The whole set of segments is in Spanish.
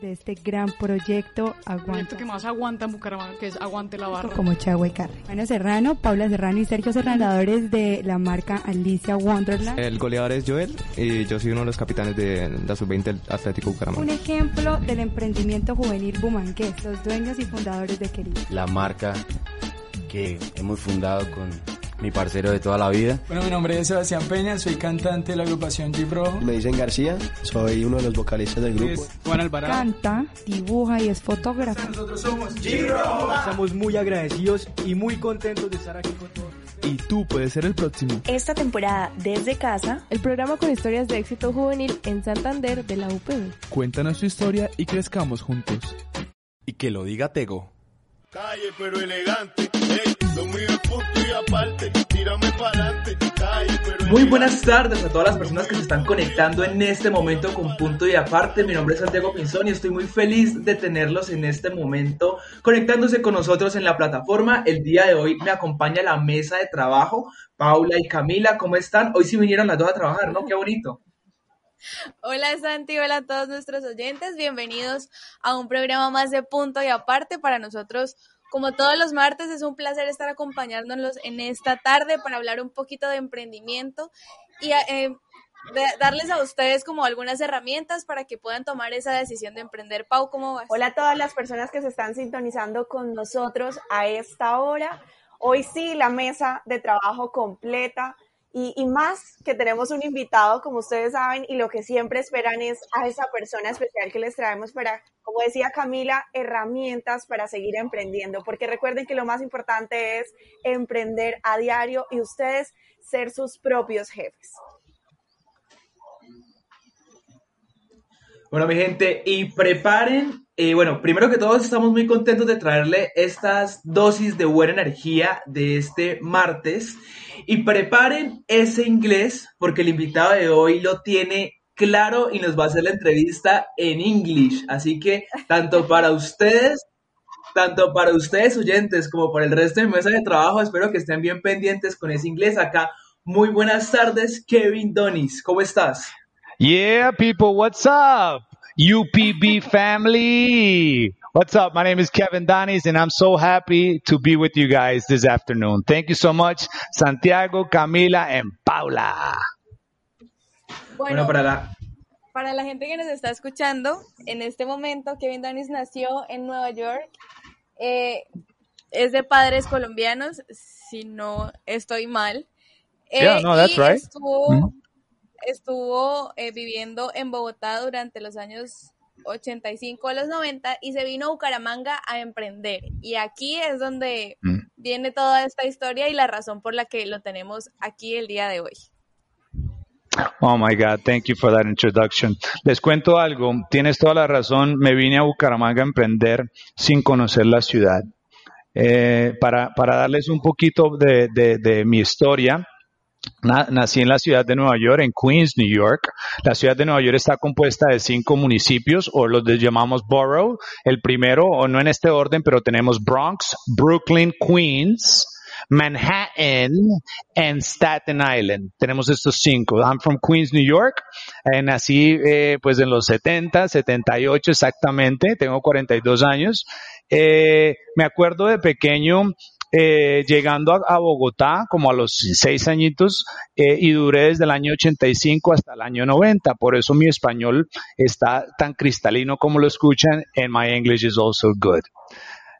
de este gran proyecto Aguanta. Proyecto que más aguanta en Bucaramanga, que es Aguante la Barra. Como Chagua y Carre. Ana Serrano, Paula Serrano y Sergio Serrano, de la marca Alicia Wonderland. El goleador es Joel y yo soy uno de los capitanes de la Sub-20 Atlético Bucaramanga. Un ejemplo del emprendimiento juvenil bumangués, los dueños y fundadores de Querido. La marca que hemos fundado con mi parcero de toda la vida. Bueno, mi nombre es Sebastián Peña, soy cantante de la agrupación Jeep Rojo. Me dicen García, soy uno de los vocalistas del grupo. Juan Alvarado. Canta, dibuja y es fotógrafo. Nosotros somos Jeep Rojo. Estamos muy agradecidos y muy contentos de estar aquí con todos. Y tú puedes ser el próximo. Esta temporada desde casa, el programa con historias de éxito juvenil en Santander de la UPB. Cuéntanos tu historia y crezcamos juntos. Y que lo diga Tego. Calle pero elegante. Muy buenas tardes a todas las personas que se están conectando en este momento con Punto y Aparte. Mi nombre es Santiago Pinzón y estoy muy feliz de tenerlos en este momento conectándose con nosotros en la plataforma. El día de hoy me acompaña la mesa de trabajo, Paula y Camila. ¿Cómo están? Hoy sí vinieron las dos a trabajar, ¿no? Qué bonito. Hola Santi, hola a todos nuestros oyentes, bienvenidos a un programa más de punto y aparte para nosotros. Como todos los martes, es un placer estar acompañándonos en esta tarde para hablar un poquito de emprendimiento y eh, darles a ustedes como algunas herramientas para que puedan tomar esa decisión de emprender. Pau, ¿cómo vas? Hola a todas las personas que se están sintonizando con nosotros a esta hora. Hoy sí, la mesa de trabajo completa y, más que tenemos un invitado, como ustedes saben, y lo que siempre esperan es a esa persona especial que les traemos para, como decía Camila, herramientas para seguir emprendiendo, porque recuerden que lo más importante es emprender a diario y ustedes ser sus propios jefes. Bueno, mi gente, y preparen, eh, bueno, primero que todo estamos muy contentos de traerle estas dosis de buena energía de este martes. Y preparen ese inglés porque el invitado de hoy lo tiene claro y nos va a hacer la entrevista en English. Así que tanto para ustedes, tanto para ustedes oyentes como para el resto de mesa de trabajo, espero que estén bien pendientes con ese inglés acá. Muy buenas tardes, Kevin Donis. ¿Cómo estás? Yeah, people, what's up? UPB family. What's up? My name is Kevin Donis, and I'm so happy to be with you guys this afternoon. Thank you so much, Santiago, Camila, and Paula. Bueno, para la para la gente que nos está escuchando, en este momento Kevin Donis nació en Nueva York. Eh, es de padres colombianos, si no estoy mal. Eh, yeah, no, that's right. Estuvo, mm -hmm. Estuvo eh, viviendo en Bogotá durante los años 85 a los 90 y se vino a Bucaramanga a emprender. Y aquí es donde mm. viene toda esta historia y la razón por la que lo tenemos aquí el día de hoy. Oh my God, thank you for that introduction. Les cuento algo, tienes toda la razón, me vine a Bucaramanga a emprender sin conocer la ciudad. Eh, para, para, darles un poquito de, de, de mi historia, Nací en la ciudad de Nueva York, en Queens, New York. La ciudad de Nueva York está compuesta de cinco municipios, o los llamamos borough. El primero, o no en este orden, pero tenemos Bronx, Brooklyn, Queens, Manhattan and Staten Island. Tenemos estos cinco. I'm from Queens, New York. Eh, nací eh, pues en los 70, 78 exactamente. Tengo 42 años. Eh, me acuerdo de pequeño eh, llegando a, Bogotá como a los seis añitos eh, y duré desde el año 85 hasta el año 90. Por eso mi español está tan cristalino como lo escuchan and my English is also good.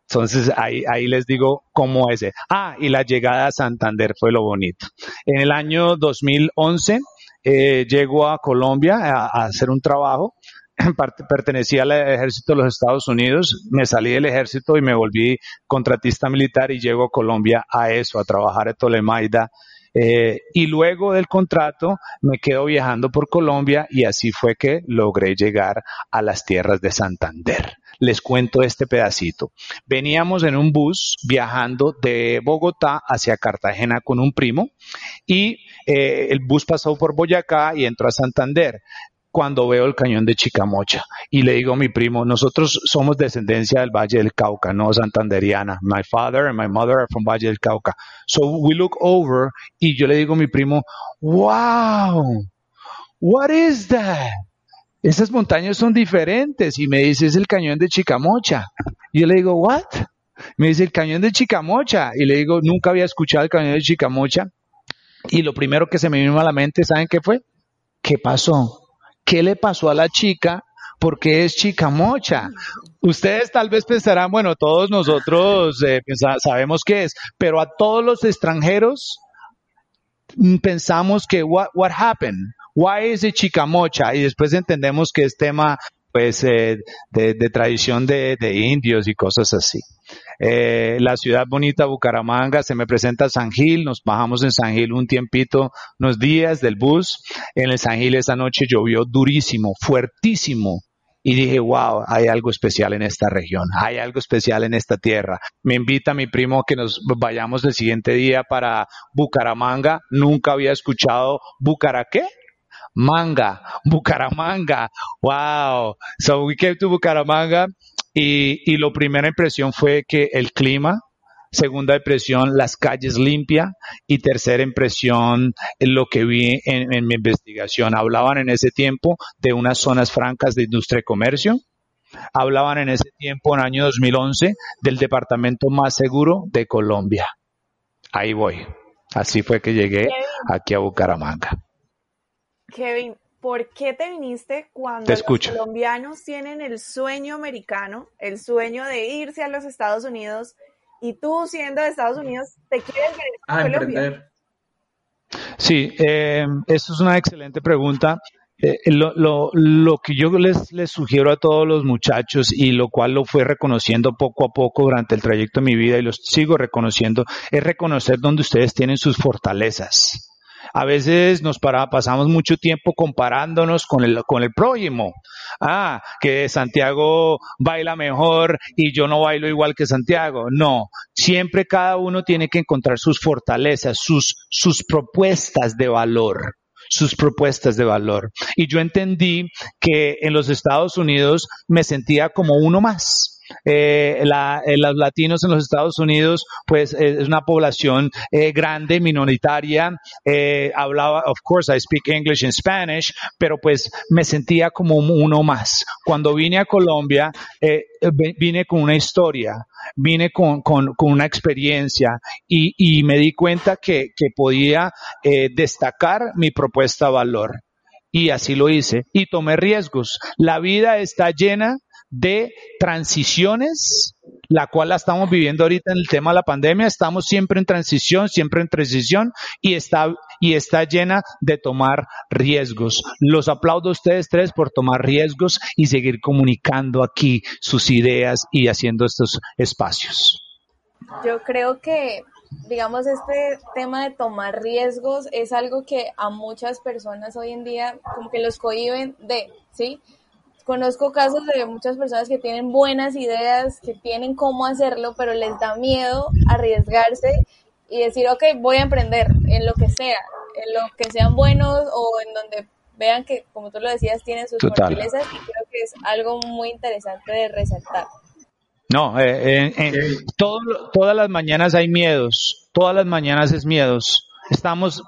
Entonces ahí, ahí les digo cómo es. Ah, y la llegada a Santander fue lo bonito. En el año 2011 eh, llego a Colombia a, a hacer un trabajo pertenecía al ejército de los Estados Unidos, me salí del ejército y me volví contratista militar y llego a Colombia a eso, a trabajar en Tolemaida. Eh, y luego del contrato me quedo viajando por Colombia y así fue que logré llegar a las tierras de Santander. Les cuento este pedacito. Veníamos en un bus viajando de Bogotá hacia Cartagena con un primo y eh, el bus pasó por Boyacá y entró a Santander cuando veo el cañón de Chicamocha y le digo a mi primo, nosotros somos descendencia del Valle del Cauca, no santanderiana. My father and my mother are from Valle del Cauca. So we look over y yo le digo a mi primo, wow, what is that? esas montañas son diferentes. Y me dice, es el cañón de Chicamocha. Y yo le digo, ¿what? Me dice, el cañón de Chicamocha. Y le digo, nunca había escuchado el cañón de Chicamocha. Y lo primero que se me vino a la mente, ¿saben qué fue? ¿Qué pasó? ¿Qué le pasó a la chica? Porque es Chicamocha. Ustedes tal vez pensarán, bueno, todos nosotros eh, sabemos qué es, pero a todos los extranjeros mm, pensamos que what, what happened? Why is it Chicamocha? Y después entendemos que es tema pues eh, de, tradición de, indios y cosas así. Eh, la ciudad bonita Bucaramanga, se me presenta San Gil, nos bajamos en San Gil un tiempito, unos días del bus. En el San Gil esa noche llovió durísimo, fuertísimo. Y dije, wow, hay algo especial en esta región, hay algo especial en esta tierra. Me invita mi primo que nos vayamos el siguiente día para Bucaramanga. Nunca había escuchado Bucaraqué Manga, Bucaramanga. Wow. So we came to Bucaramanga y, y la primera impresión fue que el clima, segunda impresión, las calles limpias y tercera impresión, lo que vi en, en, mi investigación. Hablaban en ese tiempo de unas zonas francas de industria y comercio. Hablaban en ese tiempo, en el año 2011, del departamento más seguro de Colombia. Ahí voy. Así fue que llegué aquí a Bucaramanga. Kevin, ¿por qué te viniste cuando los colombianos tienen el sueño americano, el sueño de irse a los Estados Unidos y tú siendo de Estados Unidos te quieres venir a, Colombia? Sí, eh, eso es una excelente pregunta. Eh, lo, lo, lo, que yo les, les sugiero a todos los muchachos y lo cual lo fue reconociendo poco a poco durante el trayecto de mi vida y lo sigo reconociendo, es reconocer dónde ustedes tienen sus fortalezas. A veces nos para, pasamos mucho tiempo comparándonos con el, con el prójimo. Ah, que Santiago baila mejor y yo no bailo igual que Santiago. No, siempre cada uno tiene que encontrar sus fortalezas, sus, sus propuestas de valor sus propuestas de valor. Y yo entendí que en los Estados Unidos me sentía como uno más eh, la, eh, los latinos en los Estados Unidos, pues eh, es una población eh, grande, minoritaria. hablaba, of course, I speak English and Spanish, pero pues me sentía como uno más. Cuando vine a Colombia, vine con una historia, vine con, con, con una experiencia y, y, me di cuenta que, que podía destacar mi propuesta de valor. Y así lo hice y tomé riesgos. La vida está llena de transiciones, la cual la estamos viviendo ahorita en el tema de la pandemia. Estamos siempre en transición, siempre en transición y está, y está llena de tomar riesgos. Los aplaudo a ustedes tres por tomar riesgos y seguir comunicando aquí sus ideas y haciendo estos espacios. Yo creo que digamos, este tema de tomar riesgos es algo que a muchas personas hoy en día como que los cohiben de, ¿sí? Conozco casos de muchas personas que tienen buenas ideas, que tienen cómo hacerlo, pero les da miedo arriesgarse y decir, ok, voy a emprender en lo que sea, en lo que sean buenos o en donde vean que, como tú lo decías, tienen sus fortalezas y creo que es algo muy interesante de resaltar. No, eh, eh, todas las mañanas hay miedos, todas las mañanas es miedos. Estamos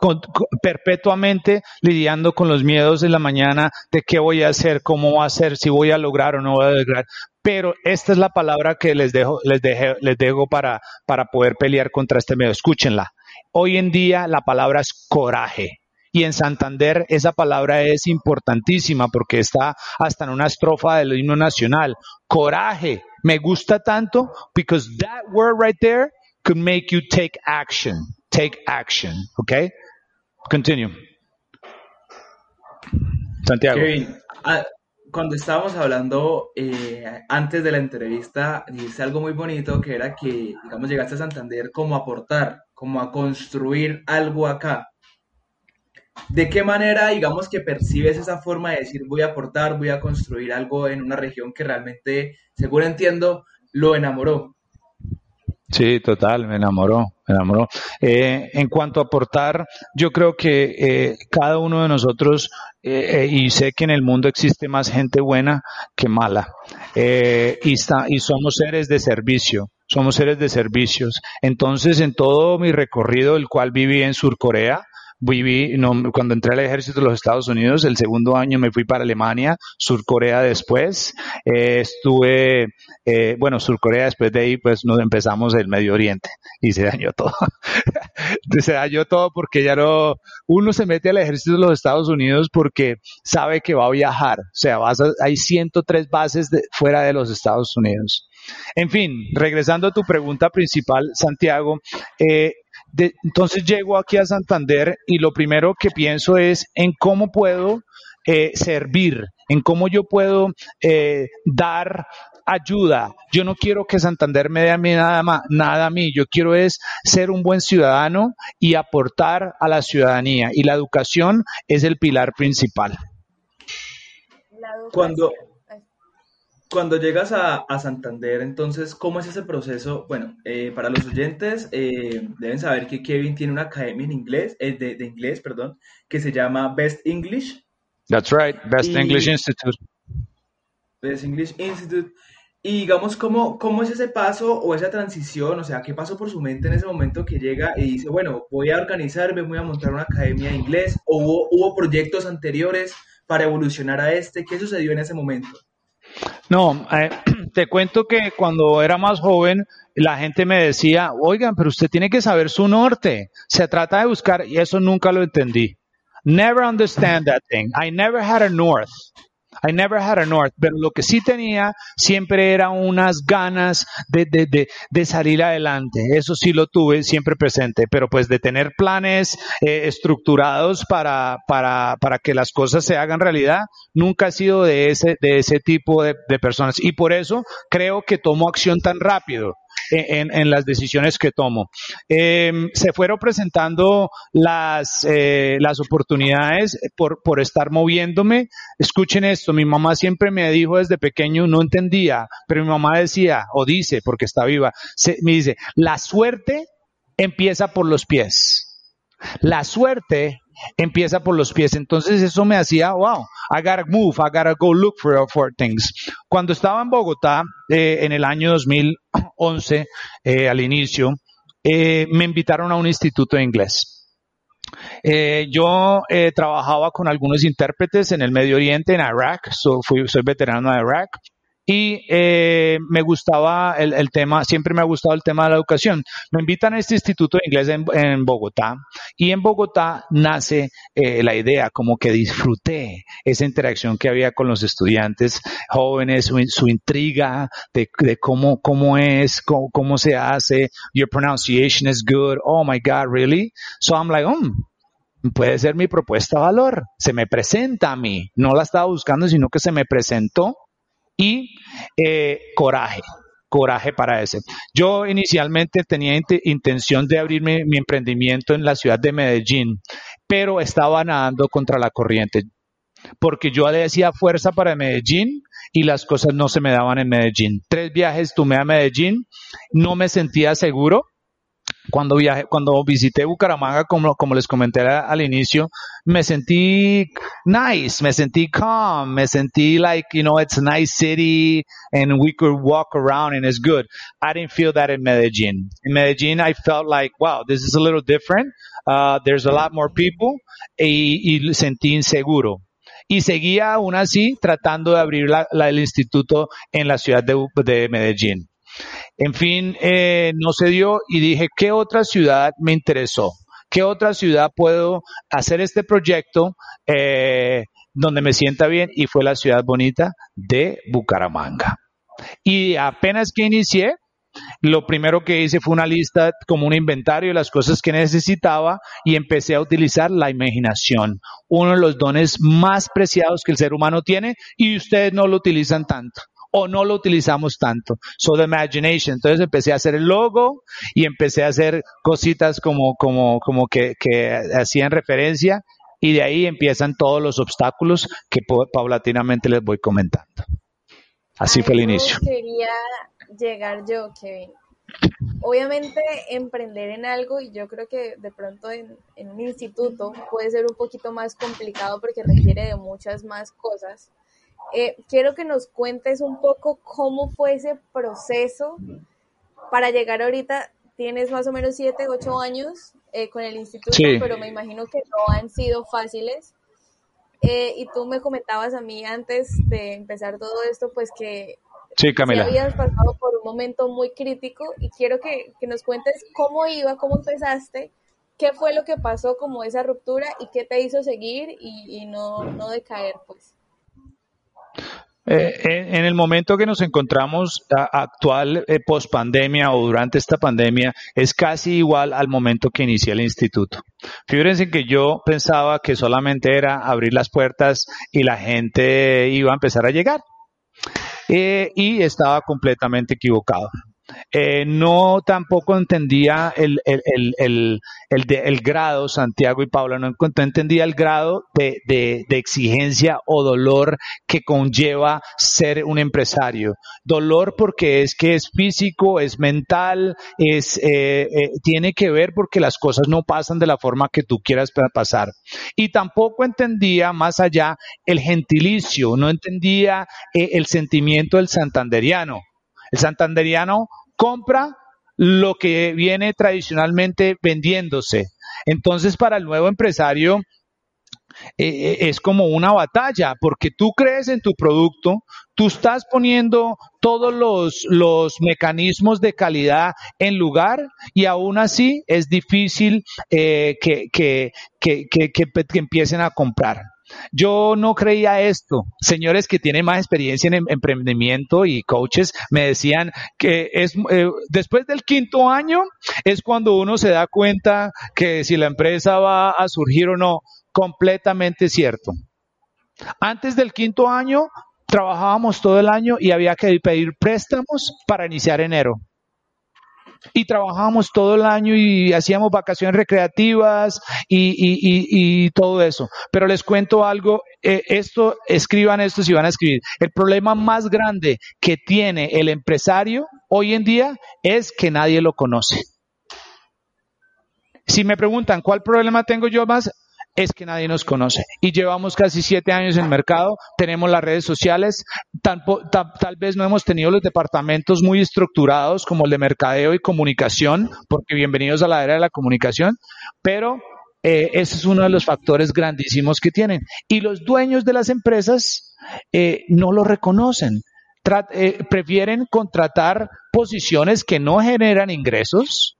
perpetuamente lidiando con los miedos de la mañana de qué voy a hacer, cómo voy a hacer, si voy a lograr o no voy a lograr. Pero esta es la palabra que les dejo, les les dejo para, para poder pelear contra este miedo. Escúchenla. Hoy en día la palabra es coraje. Y en Santander esa palabra es importantísima porque está hasta en una estrofa del himno nacional. Coraje. Me gusta tanto because that word right there could make you take action take action. ¿Ok? Continue. Santiago. Kevin, ah, cuando estábamos hablando eh, antes de la entrevista, dijiste algo muy bonito que era que, digamos, llegaste a Santander como a aportar, como a construir algo acá. ¿De qué manera, digamos, que percibes esa forma de decir voy a aportar, voy a construir algo en una región que realmente, según entiendo, lo enamoró? Sí, total, me enamoró, Eh, en cuanto a aportar, yo creo que eh, cada uno de nosotros, eh, y sé que en el mundo existe más gente buena que mala, y, está, y somos seres de servicio, somos seres de servicios. Entonces, en todo mi recorrido, el cual viví en Surcorea, viví, no, cuando entré al ejército de los Estados Unidos, el segundo año me fui para Alemania, Sur Corea después, eh, estuve, eh, bueno, Sur Corea después de ahí, pues nos empezamos el Medio Oriente y se dañó todo. se dañó todo porque ya no, uno se mete al ejército de los Estados Unidos porque sabe que va a viajar, o sea, vas hay 103 bases de, fuera de los Estados Unidos. En fin, regresando a tu pregunta principal, Santiago, eh, entonces llego aquí a Santander y lo primero que pienso es en cómo puedo eh, servir, en cómo yo puedo eh, dar ayuda. Yo no quiero que Santander me dé a mí nada, nada a mí. Yo quiero es ser un buen ciudadano y aportar a la ciudadanía. Y la educación es el pilar principal. Cuando, cuando llegas a, Santander, entonces, ¿cómo es ese proceso? Bueno, eh, para los oyentes, eh, deben saber que Kevin tiene una academia en inglés, eh, de, inglés, perdón, que se llama Best English. That's right, Best English Institute. Best English Institute. Y digamos, ¿cómo, ¿cómo es ese paso o esa transición? O sea, ¿qué pasó por su mente en ese momento que llega y dice, bueno, voy a organizarme, voy a montar una academia de inglés? ¿O hubo, hubo proyectos anteriores para evolucionar a este? ¿Qué sucedió en ese momento? No, eh, te cuento que cuando era más joven, la gente me decía, oigan, pero usted tiene que saber su norte. Se trata de buscar, y eso nunca lo entendí. Never understand that thing. I never had a north. I never had a north, pero lo que sí tenía siempre era unas ganas de, de, de, de salir adelante. Eso sí lo tuve siempre presente, pero pues de tener planes eh, estructurados para, para, para que las cosas se hagan realidad, nunca he sido de ese, de ese tipo de, de personas. Y por eso creo que tomo acción tan rápido en, las decisiones que tomo. Em, se fueron presentando las, eh, las oportunidades por, por estar moviéndome. Escuchen esto, mi mamá siempre me dijo desde pequeño, no entendía, pero mi mamá decía, o dice, porque está viva, me dice, la suerte empieza por los pies. La suerte empieza por los pies. Entonces eso me hacía, wow, I gotta move, I gotta go look for, for things. Cuando estaba en Bogotá, eh, en el año 2011, eh, al inicio, eh, me invitaron a un instituto de inglés. yo trabajaba con algunos intérpretes en el Medio Oriente, en Irak, soy veterano de Irak, y eh, me gustaba el, tema, siempre me ha gustado el tema de la educación. Me invitan a este instituto de inglés en, Bogotá y en Bogotá nace eh, la idea, como que disfruté esa interacción que había con los estudiantes jóvenes, su, intriga de, cómo, cómo es, cómo, se hace, your pronunciation is good, oh my God, really? So I'm like, um, puede ser mi propuesta de valor, se me presenta a mí, no la estaba buscando, sino que se me presentó y eh, coraje, coraje para ese. Yo inicialmente tenía intención de abrirme mi emprendimiento en la ciudad de Medellín, pero estaba nadando contra la corriente, porque yo le decía fuerza para Medellín y las cosas no se me daban en Medellín. Tres viajes tomé a Medellín, no me sentía seguro, cuando viajé, cuando visité Bucaramanga, como, les comenté al inicio, me sentí nice, me sentí calm, me sentí like, you know, it's a nice city and we could walk around and it's good. I didn't feel that in Medellin. In Medellin, I felt like, wow, this is a little different. Uh, there's a lot more people y, sentí inseguro y seguía aún así tratando de abrir la, el instituto en la ciudad de, de Medellín. En fin, eh, no se dio y dije, ¿qué otra ciudad me interesó? ¿Qué otra ciudad puedo hacer este proyecto eh, donde me sienta bien? Y fue la ciudad bonita de Bucaramanga. Y apenas que inicié, lo primero que hice fue una lista como un inventario de las cosas que necesitaba y empecé a utilizar la imaginación, uno de los dones más preciados que el ser humano tiene y ustedes no lo utilizan tanto o no lo utilizamos tanto. So the imagination. Entonces empecé a hacer el logo y empecé a hacer cositas como, como, como que, que hacían referencia y de ahí empiezan todos los obstáculos que paulatinamente les voy comentando. Así fue el inicio. Quería llegar yo, Kevin. Obviamente emprender en algo y yo creo que de pronto en, en un instituto puede ser un poquito más complicado porque requiere de muchas más cosas eh, quiero que nos cuentes un poco cómo fue ese proceso para llegar ahorita. Tienes más o menos 7, 8 años eh, con el instituto, pero me imagino que no han sido fáciles. Eh, y tú me comentabas a mí antes de empezar todo esto, pues que sí, Camila. habías pasado por un momento muy crítico y quiero que, que nos cuentes cómo iba, cómo empezaste, qué fue lo que pasó como esa ruptura y qué te hizo seguir y, y no, no decaer, pues. Eh, en el momento que nos encontramos actual eh, post pandemia o durante esta pandemia es casi igual al momento que inicié el instituto. Fíjense que yo pensaba que solamente era abrir las puertas y la gente iba a empezar a llegar. Eh, y estaba completamente equivocado. Eh, no tampoco entendía el, el, el, el, grado, Santiago y Paula, no, entendía el grado de, de, exigencia o dolor que conlleva ser un empresario. Dolor porque es que es físico, es mental, es, eh, eh, tiene que ver porque las cosas no pasan de la forma que tú quieras pasar. Y tampoco entendía más allá el gentilicio, no entendía el sentimiento del santanderiano. El santanderiano compra lo que viene tradicionalmente vendiéndose. Entonces, para el nuevo empresario, eh, eh, es como una batalla, porque tú crees en tu producto, tú estás poniendo todos los, los mecanismos de calidad en lugar y aún así es difícil eh, que, que, que, que empiecen a comprar. Yo no creía esto. Señores que tienen más experiencia en em-, emprendimiento y coaches me decían que es eh, después del quinto año es cuando uno se da cuenta que si la empresa va a surgir o no. Completamente cierto. Antes del quinto año trabajábamos todo el año y había que pedir préstamos para iniciar enero y trabajábamos todo el año y hacíamos vacaciones recreativas y, todo eso. Pero les cuento algo, eh, esto, escriban esto si van a escribir. El problema más grande que tiene el empresario hoy en día es que nadie lo conoce. Si me preguntan cuál problema tengo yo más, es que nadie nos conoce. Y llevamos casi siete años en el mercado, tenemos las redes sociales, tal, vez no hemos tenido los departamentos muy estructurados como el de mercadeo y comunicación, porque bienvenidos a la era de la comunicación, pero eh, ese es uno de los factores grandísimos que tienen. Y los dueños de las empresas eh, no lo reconocen. Eh, prefieren contratar posiciones que no generan ingresos,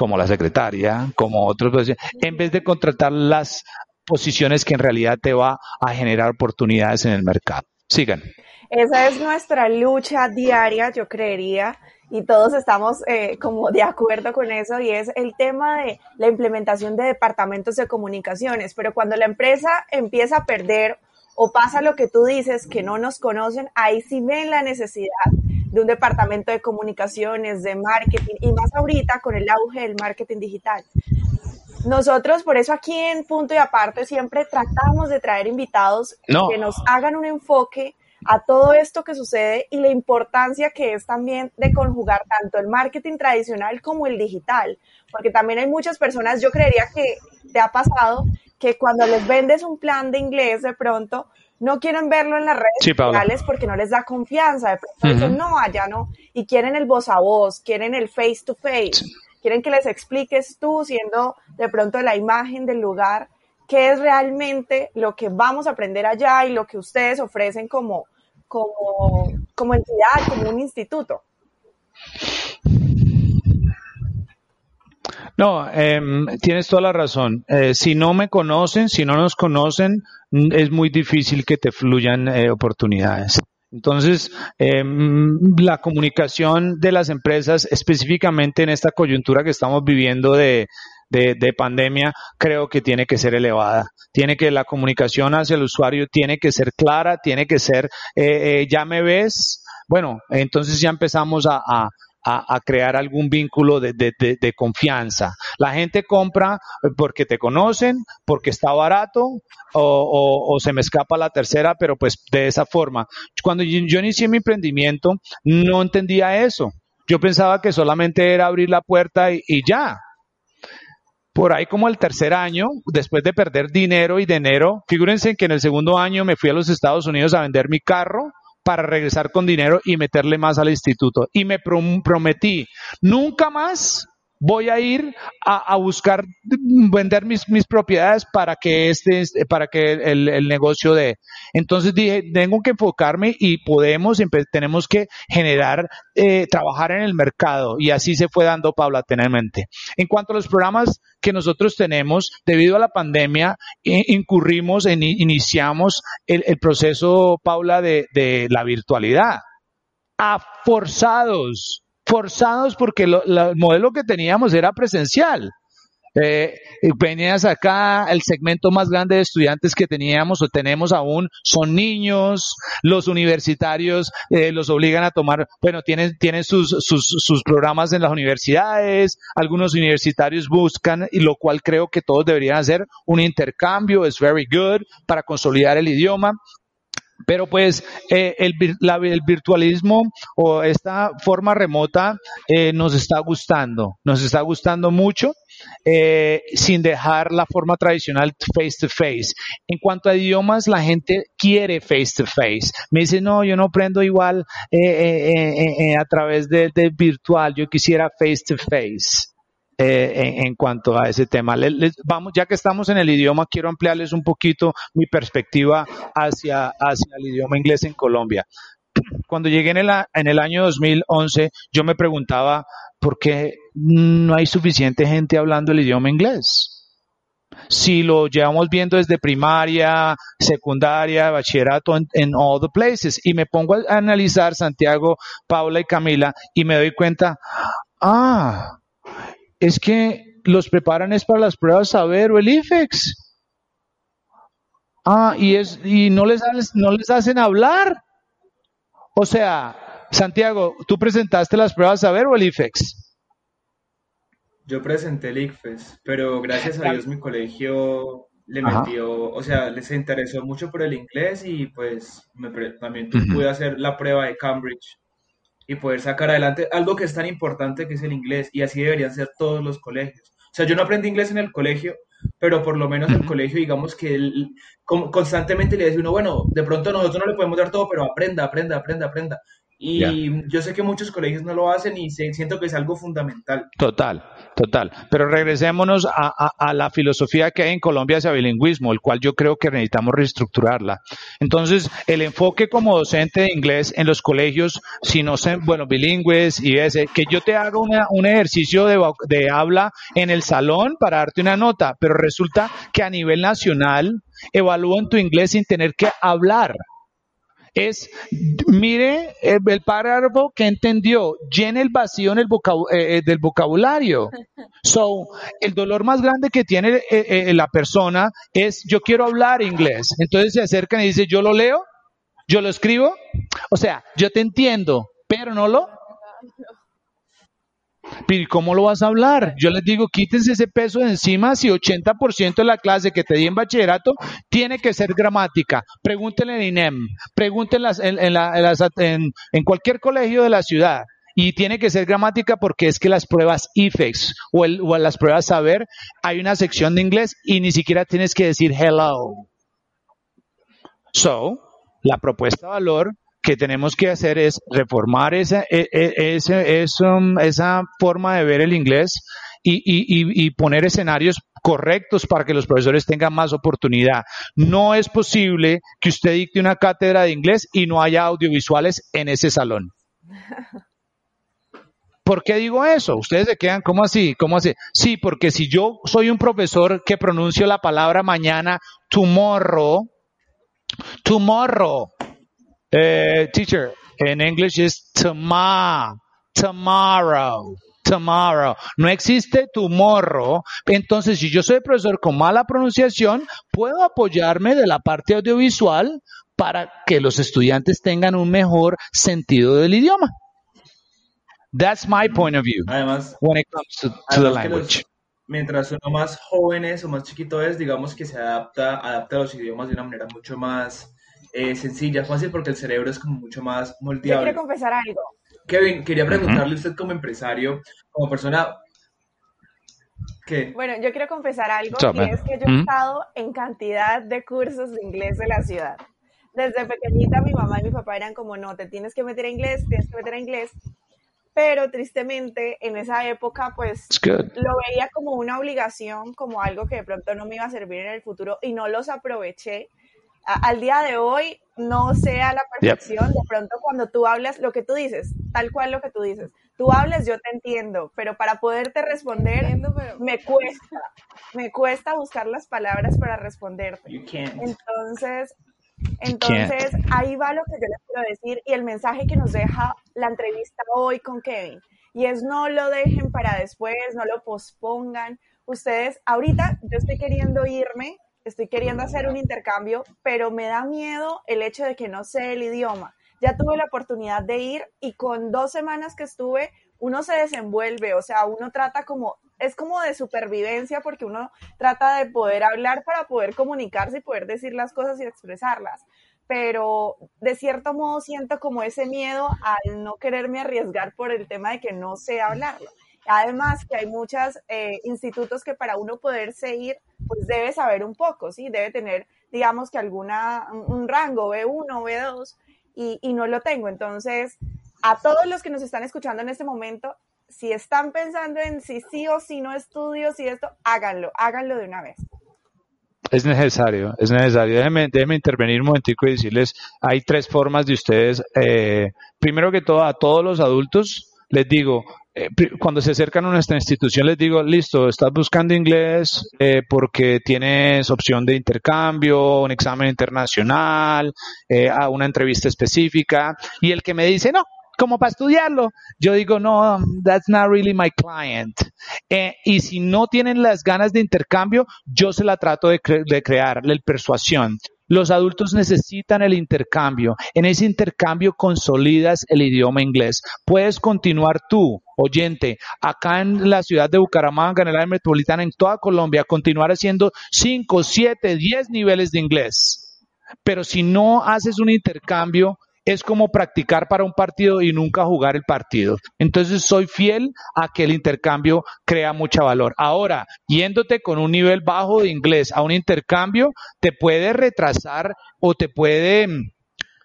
como la secretaria, como otros, en vez de contratar las posiciones que en realidad te va a generar oportunidades en el mercado. Sigan. Esa es nuestra lucha diaria, yo creería, y todos estamos eh, como de acuerdo con eso, y es el tema de la implementación de departamentos de comunicaciones. Pero cuando la empresa empieza a perder o pasa lo que tú dices, que no nos conocen, ahí sí ven la necesidad de un departamento de comunicaciones, de marketing y más ahorita con el auge del marketing digital. Nosotros, por eso aquí en Punto y Aparte, siempre tratamos de traer invitados que nos hagan un enfoque a todo esto que sucede y la importancia que es también de conjugar tanto el marketing tradicional como el digital, porque también hay muchas personas, yo creería que te ha pasado que cuando les vendes un plan de inglés de pronto no quieren verlo en las redes sociales porque no les da confianza. De pronto dicen, no, allá no. Y quieren el voz a voz, quieren el face to face. Quieren que les expliques tú, siendo de pronto la imagen del lugar, qué es realmente lo que vamos a aprender allá y lo que ustedes ofrecen como, como, como entidad, como un instituto. No, em, tienes toda la razón. Eh, si no me conocen, si no nos conocen, es muy difícil que te fluyan eh, oportunidades. Entonces, em, la comunicación de las empresas, específicamente en esta coyuntura que estamos viviendo de, de, pandemia, creo que tiene que ser elevada. Tiene que la comunicación hacia el usuario tiene que ser clara, tiene que ser, eh, ya me ves. Bueno, entonces ya empezamos a, crear algún vínculo de, confianza. La gente compra porque te conocen, porque está barato o, se me escapa la tercera, pero pues de esa forma. Cuando yo, inicié mi emprendimiento, no entendía eso. Yo pensaba que solamente era abrir la puerta y, y ya, por ahí como el tercer año, después de perder dinero y dinero, figúrense que en el segundo año me fui a los Estados Unidos a vender mi carro para regresar con dinero y meterle más al instituto. Y me prometí, nunca más voy a ir a, buscar vender mis, mis, propiedades para que este, para que el, el, negocio de. Entonces dije, tengo que enfocarme y podemos, tenemos que generar, eh, trabajar en el mercado y así se fue dando paulatinamente. En cuanto a los programas que nosotros tenemos, debido a la pandemia, incurrimos, en, iniciamos el, el proceso, Paula, de, de la virtualidad. A forzados forzados porque lo, el modelo que teníamos era presencial. Eh, venías acá, el segmento más grande de estudiantes que teníamos o tenemos aún son niños, los universitarios eh, los obligan a tomar, bueno, tienen, tienen sus, sus, sus programas en las universidades, algunos universitarios buscan, y lo cual creo que todos deberían hacer un intercambio, es very good para consolidar el idioma. Pero pues eh, el, el, virtualismo o esta forma remota eh, nos está gustando, nos está gustando mucho. Eh, sin dejar la forma tradicional face to face. En cuanto a idiomas, la gente quiere face to face. Me dice, no, yo no aprendo igual a través del de virtual, yo quisiera face to face. Eh, en, cuanto a ese tema. vamos, ya que estamos en el idioma, quiero ampliarles un poquito mi perspectiva hacia, hacia el idioma inglés en Colombia. Cuando llegué en el, en el año 2011, yo me preguntaba por qué no hay suficiente gente hablando el idioma inglés. Si lo llevamos viendo desde primaria, secundaria, bachillerato, en, all the places, y me pongo a analizar Santiago, Paula y Camila, y me doy cuenta, ah, es que los preparan es para las pruebas saber o el IFEX. Ah, y es y no les no les hacen hablar. O sea, Santiago, ¿tú presentaste las pruebas saber o el IFEX? Yo presenté el IFEX, pero gracias a Dios mi colegio le metió, o sea, les interesó mucho por el inglés y pues también pude hacer la prueba de Cambridge y poder sacar adelante algo que es tan importante que es el inglés y así deberían ser todos los colegios. O sea, yo no aprendí inglés en el colegio, pero por lo menos el colegio, digamos que él, constantemente le dice uno, bueno, de pronto nosotros no le podemos dar todo, pero aprenda, aprenda, aprenda, aprenda. Y yo sé que muchos colegios no lo hacen y siento que es algo fundamental. Total, total. Pero regresémonos a, la filosofía que hay en Colombia hacia bilingüismo, el cual yo creo que necesitamos reestructurarla. Entonces, el enfoque como docente de inglés en los colegios, si no son, bueno, bilingües y ese, que yo te haga un ejercicio de, de habla en el salón para darte una nota, pero resulta que a nivel nacional evalúan tu inglés sin tener que hablar es, mire el, párrafo que entendió, llene el vacío en el eh, eh, del vocabulario. So, el dolor más grande que tiene eh, la persona es, yo quiero hablar inglés. Entonces se acercan y dice, yo lo leo, yo lo escribo. O sea, yo te entiendo, pero no lo ¿cómo lo vas a hablar? Yo les digo, quítense ese peso de encima si 80% de la clase que te di en bachillerato tiene que ser gramática. Pregúntenle en INEM, pregúntenle en, en, cualquier colegio de la ciudad. Y tiene que ser gramática porque es que las pruebas IFEX o, el, o las pruebas saber, hay una sección de inglés y ni siquiera tienes que decir hello. So, la propuesta de valor que tenemos que hacer es reformar esa, e, e, esa forma de ver el inglés y, poner escenarios correctos para que los profesores tengan más oportunidad. No es posible que usted dicte una cátedra de inglés y no haya audiovisuales en ese salón. ¿Por qué digo eso? Ustedes se quedan, ¿cómo así? ¿Cómo así? Sí, porque si yo soy un profesor que pronuncio la palabra mañana, tomorrow, tomorrow, eh, teacher, in English is tomorrow, tomorrow, tomorrow. No existe tomorrow. Entonces, si yo soy profesor con mala pronunciación, puedo apoyarme de la parte audiovisual para que los estudiantes tengan un mejor sentido del idioma. That's my point of view. Además, when it comes to, the language. mientras uno más jóvenes o más chiquito es, digamos que se adapta, adapta a los idiomas de una manera mucho más eh, sencilla, fácil, porque el cerebro es como mucho más moldeable. Yo quiero confesar algo. Kevin, quería preguntarle a usted como empresario, como persona... ¿Qué? Bueno, yo quiero confesar algo, y es que yo he estado en cantidad de cursos de inglés de la ciudad. Desde pequeñita mi mamá y mi papá eran como, no, te tienes que meter a inglés, tienes que meter a inglés. pero tristemente en esa época pues lo veía como una obligación, como algo que de pronto no me iba a servir en el futuro y no los aproveché. Al día de hoy no sea la perfección, de pronto cuando tú hablas lo que tú dices, tal cual lo que tú dices, tú hablas, yo te entiendo, pero para poderte responder me cuesta, me cuesta buscar las palabras para responderte. Entonces, entonces, ahí va lo que yo les quiero decir y el mensaje que nos deja la entrevista hoy con Kevin. Y es no lo dejen para después, no lo pospongan. Ustedes, ahorita yo estoy queriendo irme, estoy queriendo hacer un intercambio, pero me da miedo el hecho de que no sé el idioma. Ya tuve la oportunidad de ir y con dos semanas que estuve, uno se desenvuelve, o sea, uno trata como es como de supervivencia porque uno trata de poder hablar para poder comunicarse y poder decir las cosas y expresarlas. Pero de cierto modo siento como ese miedo al no quererme arriesgar por el tema de que no sé hablarlo. Además que hay muchos eh, institutos que para uno poderse ir, pues debe saber un poco, ¿sí? Debe tener, digamos que alguna, un rango B1, B2, y, y no lo tengo. Entonces, a todos los que nos están escuchando en este momento, si están pensando en si sí o si no estudio, si esto, háganlo, háganlo de una vez. Es necesario, es necesario. Déjenme, intervenir un momentico y decirles, hay tres formas de ustedes. Eh, primero que todo, a todos los adultos les digo, cuando se acercan a nuestra institución les digo, listo, estás buscando inglés eh, porque tienes opción de intercambio, un examen internacional, a una entrevista específica. Y el que me dice, no, como para estudiarlo. Yo digo, no, that's not really my client. Eh, y si no tienen las ganas de intercambio, yo se la trato de, de crear, la persuasión. Los adultos necesitan el intercambio. En ese intercambio consolidas el idioma inglés. Puedes continuar tú, oyente, acá en la ciudad de Bucaramanga, en el área metropolitana, en toda Colombia, continuar haciendo 5, 7, 10 niveles de inglés. Pero si no haces un intercambio, es como practicar para un partido y nunca jugar el partido. Entonces soy fiel a que el intercambio crea mucho valor. Ahora, yéndote con un nivel bajo de inglés a un intercambio, te puede retrasar o te puede mm,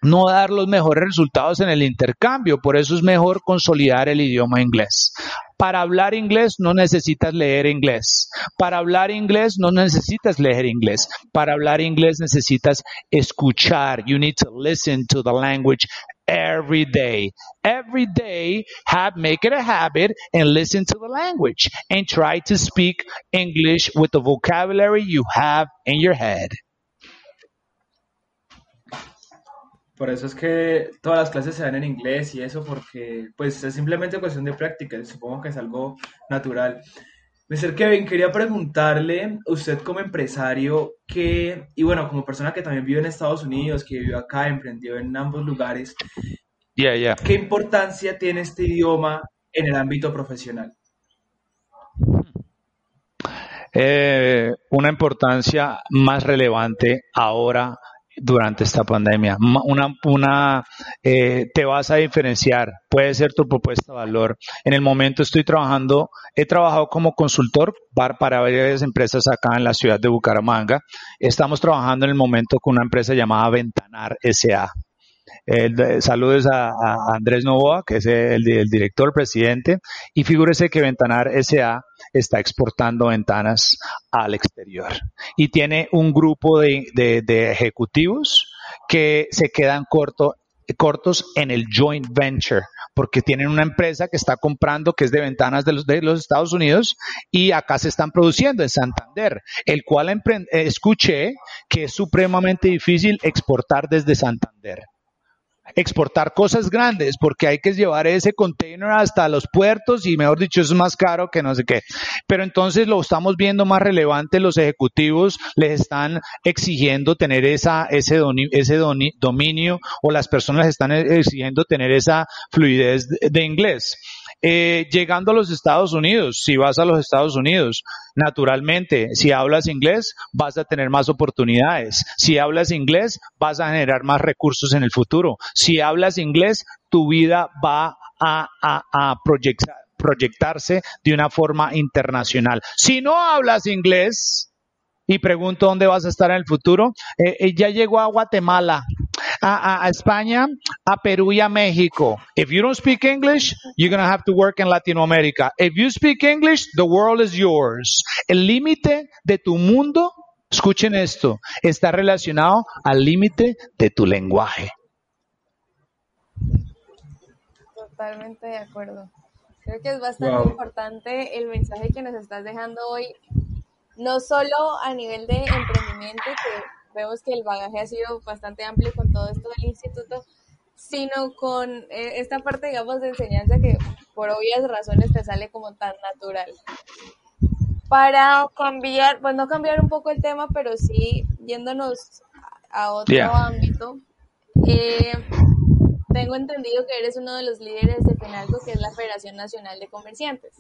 no dar los mejores resultados en el intercambio. Por eso es mejor consolidar el idioma inglés. Para hablar inglés no necesitas leer inglés. Para hablar inglés no necesitas leer inglés. Para hablar inglés necesitas escuchar. You need to listen to the language every day. Every day, have, make it a habit and listen to the language and try to speak English with the vocabulary you have in your head. Por eso es que todas las clases se dan en inglés y eso, porque pues es simplemente cuestión de práctica, supongo que es algo natural. Mr. Kevin, quería preguntarle, usted como empresario, que, y bueno, como persona que también vive en Estados Unidos, que vive acá, emprendió en ambos lugares, ¿qué importancia tiene este idioma en el ámbito profesional? Eh, una importancia más relevante ahora durante esta pandemia. Una, una eh, te vas a diferenciar, puede ser tu propuesta de valor. En el momento estoy trabajando, he trabajado como consultor para varias empresas acá en la ciudad de Bucaramanga. Estamos trabajando en el momento con una empresa llamada Ventanar SA. Saludos a, Andrés Novoa, que es el, el director, presidente, y figúrese que Ventanar SA está exportando ventanas al exterior. Y tiene un grupo de, ejecutivos que se quedan cortos en el joint venture, porque tienen una empresa que está comprando, que es de ventanas de los, de los Estados Unidos, y acá se están produciendo en Santander, el cual escuché que es supremamente difícil exportar desde Santander exportar cosas grandes porque hay que llevar ese container hasta los puertos y mejor dicho es más caro que no sé qué. Pero entonces lo estamos viendo más relevante, los ejecutivos les están exigiendo tener esa, ese, ese dominio o las personas están exigiendo tener esa fluidez de inglés. Eh, llegando a los Estados Unidos, si vas a los Estados Unidos, naturalmente, si hablas inglés, vas a tener más oportunidades. Si hablas inglés, vas a generar más recursos en el futuro. Si hablas inglés, tu vida va a, proyectarse de una forma internacional. Si no hablas inglés, y pregunto dónde vas a estar en el futuro, eh, eh, ya llegó a Guatemala a, a, España, a Perú y a México. If you don't speak English, you're going to have to work in Latinoamérica. If you speak English, the world is yours. El límite de tu mundo, escuchen esto, está relacionado al límite de tu lenguaje. Totalmente de acuerdo. Creo que es bastante importante el mensaje que nos estás dejando hoy, no solo a nivel de emprendimiento, que vemos que el bagaje ha sido bastante amplio con todo esto del instituto, sino con eh, esta parte, digamos, de enseñanza que por obvias razones te sale como tan natural. Para cambiar, pues no cambiar un poco el tema, pero sí yéndonos a otro ámbito, eh, tengo entendido que eres uno de los líderes de FENALCO, que es la Federación Nacional de Comerciantes.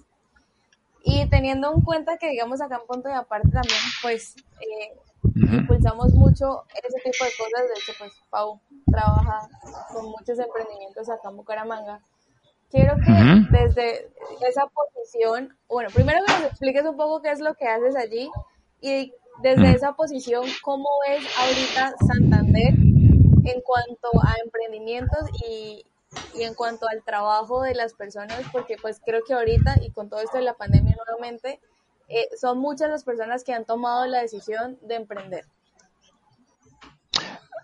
Y teniendo en cuenta que, digamos, acá en punto de aparte también, pues, eh, impulsamos mucho ese tipo de cosas. De hecho, pues, Pau trabaja con muchos emprendimientos acá en Bucaramanga. Quiero que desde esa posición, bueno, primero que nos expliques un poco qué es lo que haces allí y desde esa posición, cómo ves ahorita Santander en cuanto a emprendimientos y, y en cuanto al trabajo de las personas, porque pues creo que ahorita y con todo esto de la pandemia nuevamente, eh, son muchas las personas que han tomado la decisión de emprender.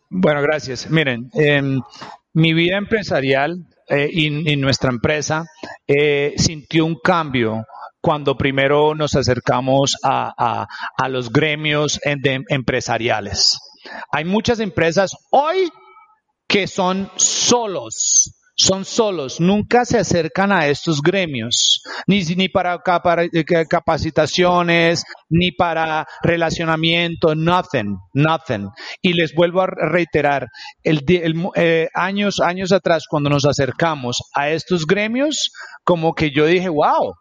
Bueno, gracias. Miren, em, mi vida empresarial eh, y, nuestra empresa eh, sintió un cambio cuando primero nos acercamos a, a los gremios empresariales. Hay muchas empresas hoy que son solos, son solos, nunca se acercan a estos gremios, ni, ni para, eh, capacitaciones, ni para relacionamiento, nothing, nothing. Y les vuelvo a reiterar, el, eh, años, años atrás, cuando nos acercamos a estos gremios, como que yo dije, wow,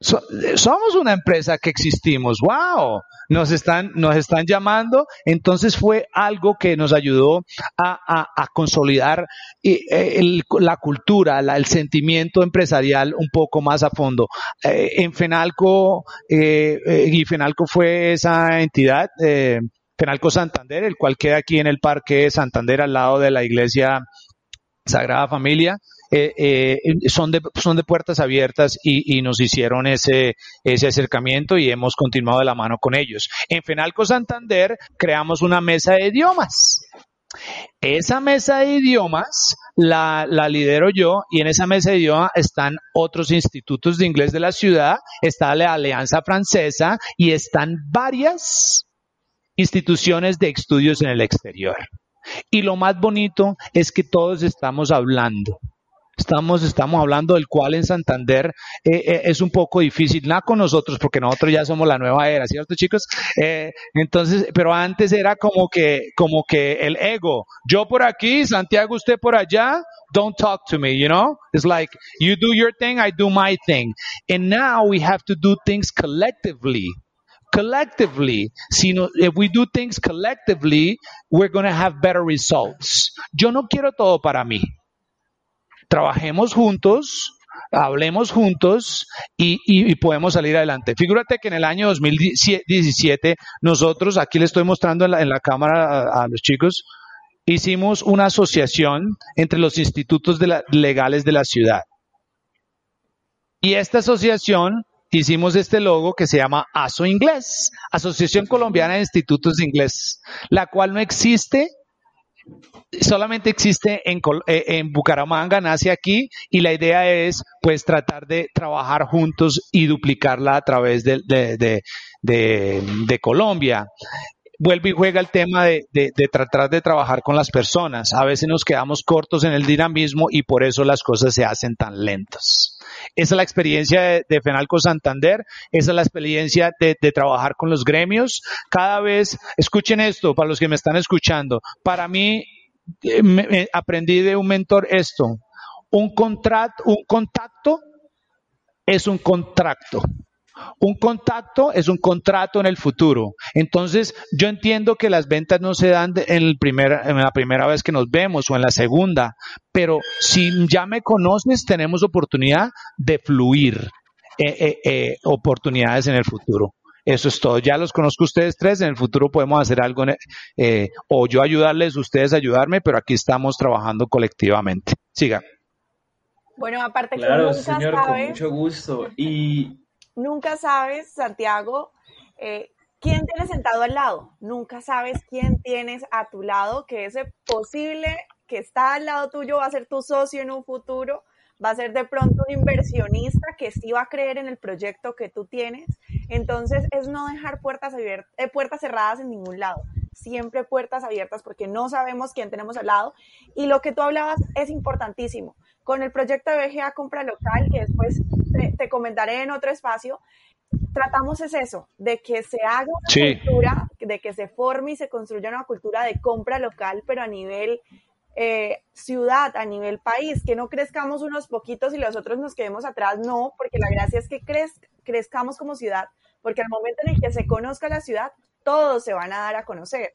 somos una empresa que existimos, wow, nos están, nos están llamando, entonces fue algo que nos ayudó a, consolidar eh, la cultura, el sentimiento empresarial un poco más a fondo. Eh, en Fenalco, eh, y Fenalco fue esa entidad, Fenalco Santander, el cual queda aquí en el Parque Santander al lado de la iglesia Sagrada Familia, eh, eh, son, de, son de puertas abiertas y, nos hicieron ese, ese acercamiento y hemos continuado de la mano con ellos. En Fenalco Santander creamos una mesa de idiomas. Esa mesa de idiomas la, la, lidero yo y en esa mesa de idiomas están otros institutos de inglés de la ciudad, está la Alianza Francesa y están varias instituciones de estudios en el exterior. Y lo más bonito es que todos estamos hablando. Estamos, estamos hablando del cual en Santander eh, eh, es un poco difícil, nada con nosotros, porque nosotros ya somos la nueva era, ¿cierto, chicos? Eh, entonces, pero antes era como que, como que el ego, yo por aquí, Santiago, usted por allá, don't talk to me, you know? It's like, you do your thing, I do my thing. And now we have to do things collectively. Collectively, sino, if we do things collectively, we're going to have better results. Yo no quiero todo para mí trabajemos juntos, hablemos juntos y, podemos salir adelante. Figúrate que en el año 2017 nosotros, aquí le estoy mostrando en la, cámara a, los chicos, hicimos una asociación entre los institutos legales de la ciudad. Y esta asociación hicimos este logo que se llama ASO Inglés, Asociación Colombiana de Institutos de Inglés, la cual no existe solamente existe en, eh, en, Bucaramanga, nace aquí y la idea es pues tratar de trabajar juntos y duplicarla a través de, de, de, Colombia. Vuelve y juega el tema de, tratar de trabajar con las personas. A veces nos quedamos cortos en el dinamismo y por eso las cosas se hacen tan lentas. Esa es la experiencia de, Fenalco Santander, esa es la experiencia de, trabajar con los gremios. Cada vez, escuchen esto, para los que me están escuchando, para mí eh, aprendí de un mentor esto, un contrato, un contacto es un contrato. Un contacto es un contrato en el futuro. Entonces, yo entiendo que las ventas no se dan en, el primer, en la primera vez que nos vemos o en la segunda, pero si ya me conoces, tenemos oportunidad de fluir, eh, eh, eh, oportunidades en el futuro. Eso es todo. Ya los conozco ustedes tres. En el futuro podemos hacer algo eh, o yo ayudarles, ustedes ayudarme, pero aquí estamos trabajando colectivamente. Siga. Bueno, aparte que nunca señor, con mucho gusto. Y nunca sabes, Santiago, eh, quién tienes sentado al lado. Nunca sabes quién tienes a tu lado, que ese posible que está al lado tuyo va a ser tu socio en un futuro, va a ser de pronto un inversionista que sí va a creer en el proyecto que tú tienes. Entonces es no dejar puertas, abiertas, eh, puertas cerradas en ningún lado siempre puertas abiertas porque no sabemos quién tenemos al lado. Y lo que tú hablabas es importantísimo. Con el proyecto de BGA Compra Local, que después te, comentaré en otro espacio, tratamos es eso, de que se haga una cultura, de que se forme y se construya una cultura de compra local, pero a nivel eh, ciudad, a nivel país, que no crezcamos unos poquitos y los otros nos quedemos atrás, no, porque la gracia es que crezcamos como ciudad, porque al momento en el que se conozca la ciudad, todos se van a dar a conocer,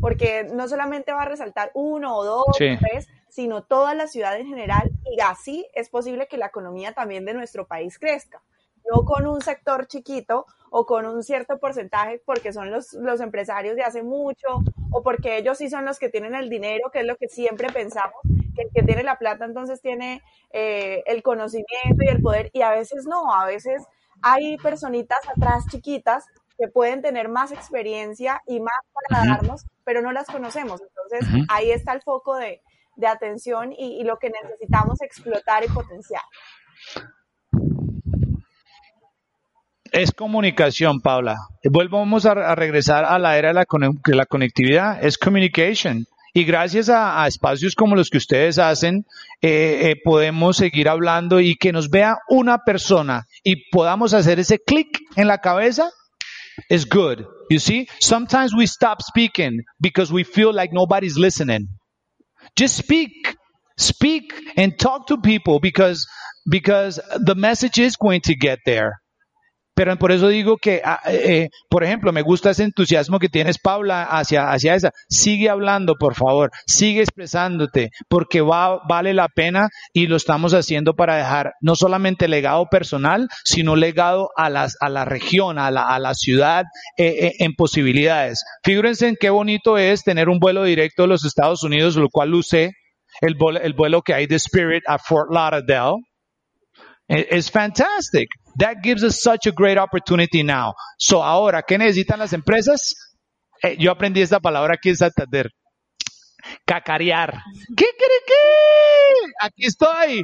porque no solamente va a resaltar uno o dos o tres, sino toda la ciudad en general, y así es posible que la economía también de nuestro país crezca, no con un sector chiquito o con un cierto porcentaje, porque son los, los empresarios de hace mucho, o porque ellos sí son los que tienen el dinero, que es lo que siempre pensamos, que el que tiene la plata entonces tiene eh, el conocimiento y el poder, y a veces no, a veces hay personitas atrás chiquitas que pueden tener más experiencia y más para darnos, pero no las conocemos. Entonces, ahí está el foco de, de atención y, lo que necesitamos explotar y potenciar. Es comunicación, Paula. Volvamos a, regresar a la era de la, la, conectividad. Es communication. Y gracias a, espacios como los que ustedes hacen, eh, eh, podemos seguir hablando y que nos vea una persona y podamos hacer ese clic en la cabeza is good. You see, sometimes we stop speaking because we feel like nobody's listening. Just speak, speak and talk to people because, because the message is going to get there. Pero por eso digo que, ah, eh, por ejemplo, me gusta ese entusiasmo que tienes, Paula, hacia, hacia esa. Sigue hablando, por favor. Sigue expresándote, porque va, vale la pena y lo estamos haciendo para dejar no solamente legado personal, sino legado a, las, a la región, a la, a la ciudad eh, eh, en posibilidades. Fíjense en qué bonito es tener un vuelo directo de los Estados Unidos, lo cual luce el, el vuelo que hay de Spirit a Fort Lauderdale. Es fantastic. That gives us such a great opportunity now. So ahora, ¿qué necesitan las empresas? Eh, yo aprendí esta palabra aquí en Santander. Cacarear. ¿Qué quiere qué? Aquí estoy.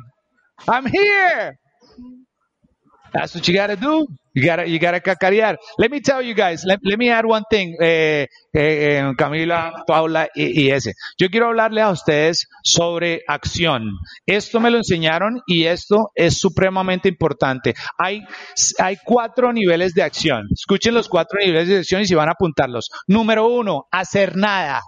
I'm here. That's what you gotta do. You gotta, you gotta cacarear. Let me tell you guys, let, let me add one thing, eh, eh, eh Camila, Paula y, y, ese. Yo quiero hablarle a ustedes sobre acción. Esto me lo enseñaron y esto es supremamente importante. Hay, hay cuatro niveles de acción. Escuchen los cuatro niveles de acción y si van a apuntarlos. Número uno, hacer nada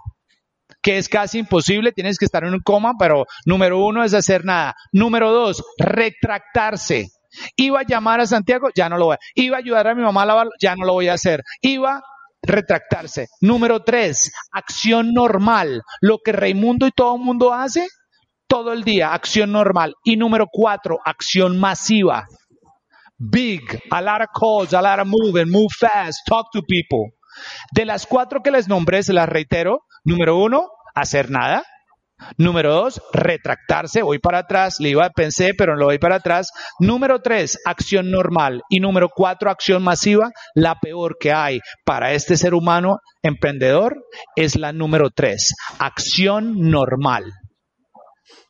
que es casi imposible, tienes que estar en un coma, pero número uno es hacer nada. Número dos, retractarse. Iba a llamar a Santiago, ya no lo voy a. Iba a ayudar a mi mamá a lavarlo, ya no lo voy a hacer. Iba a retractarse. Número tres, acción normal. Lo que Raimundo y todo el mundo hace todo el día, acción normal. Y número cuatro, acción masiva. Big, a lot of calls, a lot of moving, move fast, talk to people. De las cuatro que les nombré, se las reitero. Número uno, hacer nada. Número dos, retractarse, voy para atrás, le iba, pensé, pero no lo voy para atrás. Número tres, acción normal. Y número cuatro, acción masiva. La peor que hay para este ser humano emprendedor es la número tres, acción normal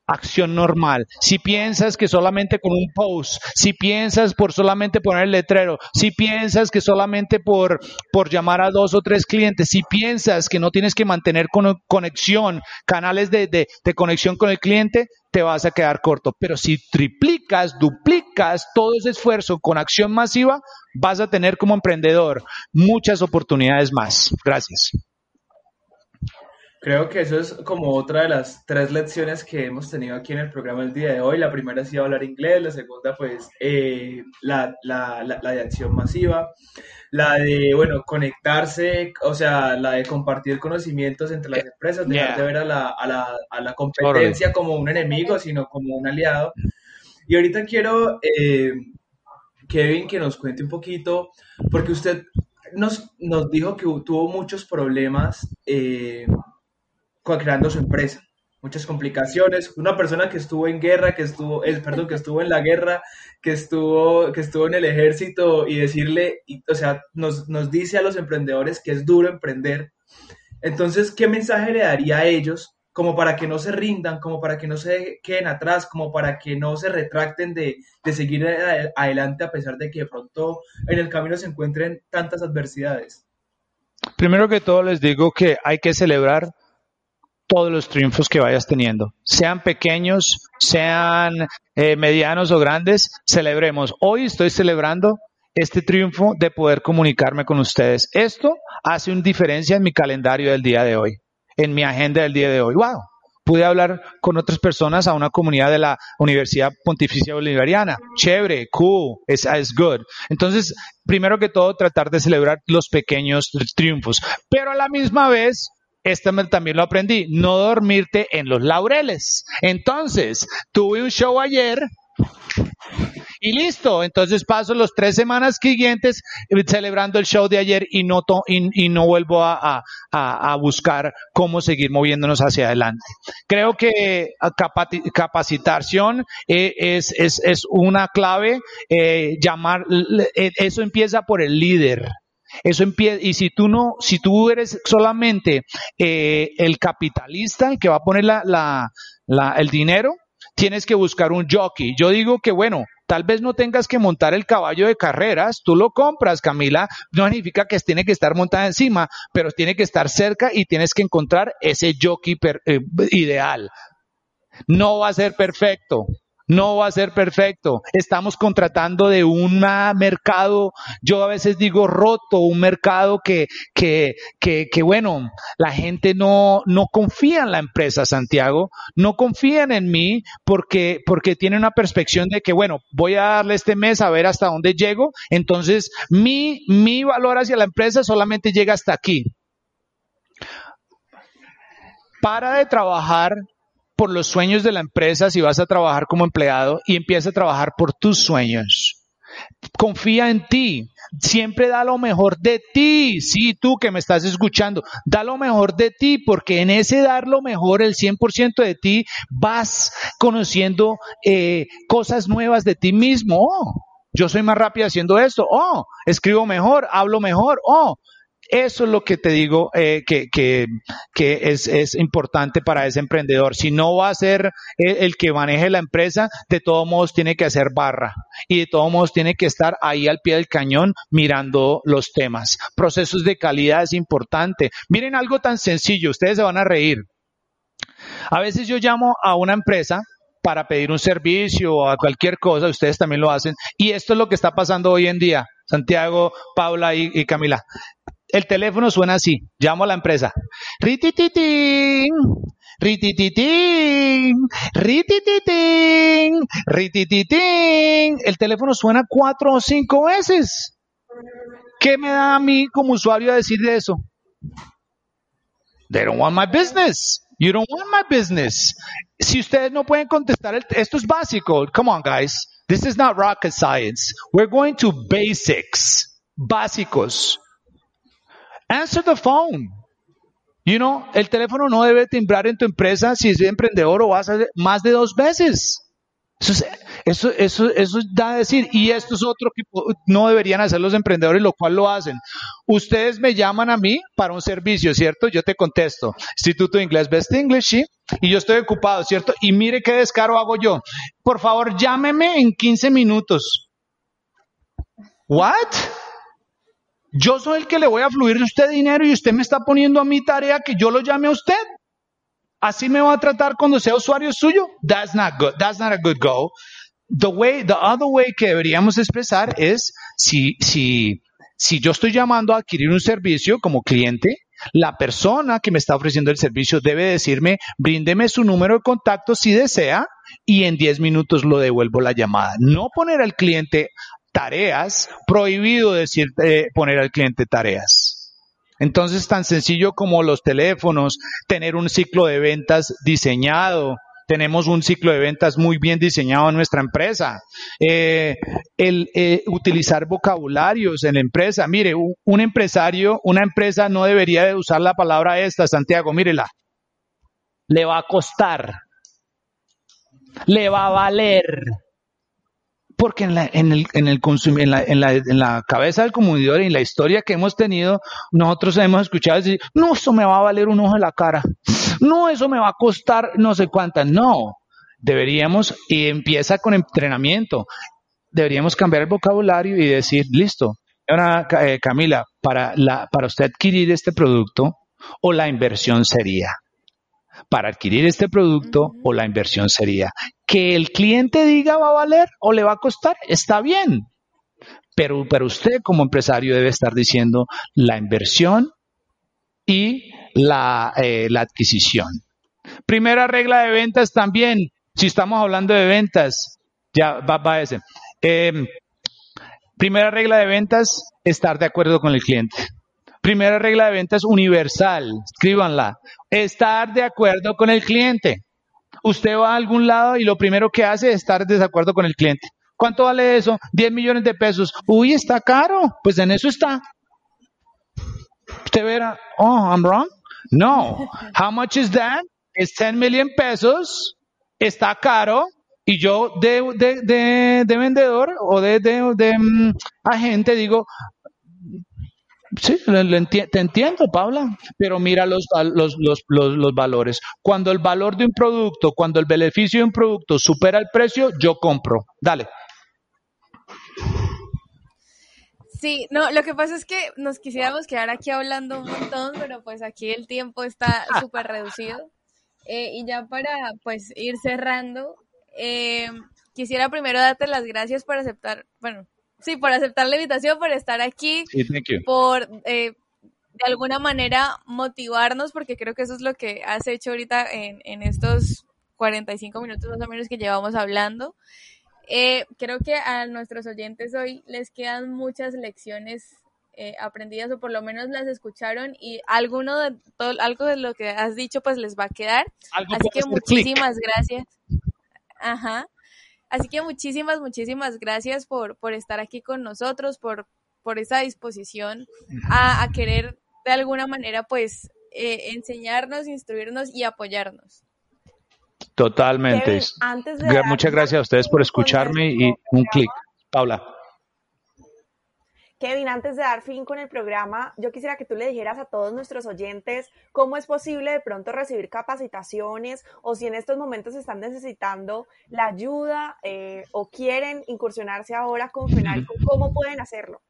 acción normal. Si piensas que solamente con un post, si piensas por solamente poner el letrero, si piensas que solamente por, por llamar a dos o tres clientes, si piensas que no tienes que mantener conexión, canales de, de, de conexión con el cliente, te vas a quedar corto. Pero si triplicas, duplicas todo ese esfuerzo con acción masiva, vas a tener como emprendedor muchas oportunidades más. Gracias. Creo que eso es como otra de las tres lecciones que hemos tenido aquí en el programa el día de hoy. La primera ha sido hablar inglés, la segunda pues eh, la, la, la, de acción masiva, la de, bueno, conectarse, o sea, la de compartir conocimientos entre las empresas, dejar de ver a la, a la, a la competencia como un enemigo, sino como un aliado. Y ahorita quiero, eh, Kevin, que nos cuente un poquito, porque usted nos, nos dijo que tuvo muchos problemas eh, creando su empresa, muchas complicaciones. Una persona que estuvo en guerra, que estuvo, el, perdón, que estuvo en la guerra, que estuvo, que estuvo en el ejército y decirle, o sea, nos, nos dice a los emprendedores que es duro emprender. Entonces, ¿qué mensaje le daría a ellos como para que no se rindan, como para que no se queden atrás, como para que no se retracten de, de seguir adelante a pesar de que de pronto en el camino se encuentren tantas adversidades? Primero que todo les digo que hay que celebrar todos los triunfos que vayas teniendo, sean pequeños, sean eh, medianos o grandes, celebremos. Hoy estoy celebrando este triunfo de poder comunicarme con ustedes. Esto hace una diferencia en mi calendario del día de hoy en mi agenda del día de hoy. ¡Wow! Pude hablar con otras personas a una comunidad de la Universidad Pontificia Bolivariana. Chévere, cool, es good. Entonces, primero que todo, tratar de celebrar los pequeños triunfos. Pero a la misma vez, este también lo aprendí, no dormirte en los laureles. Entonces, tuve un show ayer y listo. Entonces paso las tres semanas siguientes eh, celebrando el show de ayer y no, y, no vuelvo a, buscar cómo seguir moviéndonos hacia adelante. Creo que capacitación eh, es, es, una clave. Eh, llamar, eso empieza por el líder. Eso empieza, y si tú no, si tú eres solamente el capitalista, el que va a poner la, el dinero, tienes que buscar un jockey. Yo digo que, bueno, tal vez no tengas que montar el caballo de carreras, tú lo compras, Camila, no significa que tiene que estar montada encima, pero tiene que estar cerca y tienes que encontrar ese jockey eh, ideal. No va a ser perfecto, no va a ser perfecto. Estamos contratando de un mercado, yo a veces digo roto, un mercado que, que, que, que, bueno, la gente no, no confía en la empresa, Santiago, no confían en mí porque, porque tienen una perspección de que, bueno, voy a darle este mes a ver hasta dónde llego, entonces mi, mi valor hacia la empresa solamente llega hasta aquí. Para de trabajar por los sueños de la empresa si vas a trabajar como empleado y empieza a trabajar por tus sueños. Confía en ti. Siempre da lo mejor de ti. Sí, tú que me estás escuchando, da lo mejor de ti porque en ese dar lo mejor, el 100% de ti, vas conociendo eh, cosas nuevas de ti mismo. Oh, yo soy más rápido haciendo esto. Oh, escribo mejor, hablo mejor. Oh, eso es lo que te digo eh, que, que, es, es, importante para ese emprendedor. Si no va a ser el, que maneje la empresa, de todos modos tiene que hacer barra y de todos modos tiene que estar ahí al pie del cañón mirando los temas. Procesos de calidad es importante. Miren algo tan sencillo, ustedes se van a reír. A veces yo llamo a una empresa para pedir un servicio o a cualquier cosa, ustedes también lo hacen, y esto es lo que está pasando hoy en día. Santiago, Paula y Camila. El teléfono suena así. Llamo a la empresa. Ritititín, ritititín, ritititín, ritititín. El teléfono suena cuatro o cinco veces. ¿Qué me da a mí como usuario a decir de eso? They don't want my business. You don't want my business. Si ustedes no pueden contestar, esto es básico. Come on, guys. This is not rocket science. We're going to basics. Básicos. Answer the phone. You know, el teléfono no debe timbrar en tu empresa si es emprendedor o vas a hacer más de dos veces. Eso, eso, eso, eso da a decir, y esto es otro que no deberían hacer los emprendedores, lo cual lo hacen. Ustedes me llaman a mí para un servicio, ¿cierto? Yo te contesto, Instituto de Inglés Best English, ¿sí? Y yo estoy ocupado, ¿cierto? Y mire qué descaro hago yo. Por favor, llámeme en 15 minutos. ¿What? Yo soy el que le voy a fluir a usted dinero y usted me está poniendo a mi tarea que yo lo llame a usted. Así me va a tratar cuando sea usuario suyo. That's not good. That's not a good go. The way, the other way que deberíamos expresar es si, si, si yo estoy llamando a adquirir un servicio como cliente, la persona que me está ofreciendo el servicio debe decirme, bríndeme su número de contacto si desea y en 10 minutos lo devuelvo la llamada. No poner al cliente tareas, prohibido decir, eh, poner al cliente tareas. Entonces, tan sencillo como los teléfonos, tener un ciclo de ventas diseñado, tenemos un ciclo de ventas muy bien diseñado en nuestra empresa. Eh, el eh, utilizar vocabularios en la empresa. Mire, un, empresario, una empresa no debería de usar la palabra esta, Santiago, mírela. Le va a costar. Le va a valer porque en, la, en, el, en, el en, la, en, la, en la cabeza del consumidor y en la historia que hemos tenido, nosotros hemos escuchado decir, no, eso me va a valer un ojo de la cara, no, eso me va a costar no sé cuántas, no, deberíamos, y empieza con entrenamiento, deberíamos cambiar el vocabulario y decir, listo, ahora eh, Camila, para, la, para usted adquirir este producto, o la inversión sería para adquirir este producto o la inversión sería que el cliente diga va a valer o le va a costar, está bien. Pero, pero usted como empresario debe estar diciendo la inversión y la, eh, adquisición. Primera regla de ventas también, si estamos hablando de ventas, ya va, va ese. Em, primera regla de ventas, estar de acuerdo con el cliente. Primera regla de ventas universal, escríbanla. Estar de acuerdo con el cliente. Usted va a algún lado y lo primero que hace es estar de desacuerdo con el cliente. ¿Cuánto vale eso? 10 millones de pesos. Uy, está caro. Pues en eso está. Usted verá, oh, I'm wrong. No. How much is that? Es 10 million pesos. Está caro. Y yo de, de, de, vendedor o de, de, mm, agente digo, Sí, te entiendo, Paula, pero mira los, los, los, los, valores. Cuando el valor de un producto, cuando el beneficio de un producto supera el precio, yo compro. Dale. Sí, no, lo que pasa es que nos quisiéramos quedar aquí hablando un montón, pero pues aquí el tiempo está súper reducido. Eh, y ya para pues ir cerrando, eh, quisiera primero darte las gracias por aceptar, bueno, sí, por aceptar la invitación, por estar aquí, por eh, de alguna manera motivarnos, porque creo que eso es lo que has hecho ahorita en, en estos 45 minutos más o menos que llevamos hablando. Eh, creo que a nuestros oyentes hoy les quedan muchas lecciones eh, aprendidas o por lo menos las escucharon y alguno de todo, algo de lo que has dicho pues les va a quedar. Así que muchísimas gracias. Ajá. Así que muchísimas, muchísimas gracias por, por estar aquí con nosotros, por, por esa disposición a, querer de alguna manera pues eh, enseñarnos, instruirnos y apoyarnos. Totalmente. Muchas gracias a ustedes por escucharme y un clic. Paula. Kevin, antes de dar fin con el programa, yo quisiera que tú le dijeras a todos nuestros oyentes cómo es posible de pronto recibir capacitaciones o si en estos momentos están necesitando la ayuda eh, o quieren incursionarse ahora con FENALCO, ¿cómo pueden hacerlo?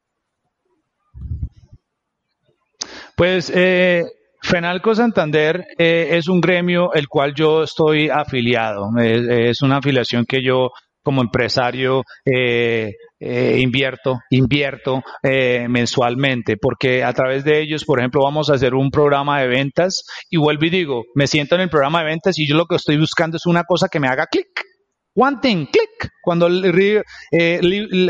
Pues eh, FENALCO Santander eh, es un gremio el cual yo estoy afiliado. es una afiliación que yo como empresario eh, eh, invierto, invierto eh, mensualmente, porque a través de ellos, por ejemplo, vamos a hacer un programa de ventas y vuelvo y digo, me siento en el programa de ventas y yo lo que estoy buscando es una cosa que me haga clic. One thing, click. Cuando eh,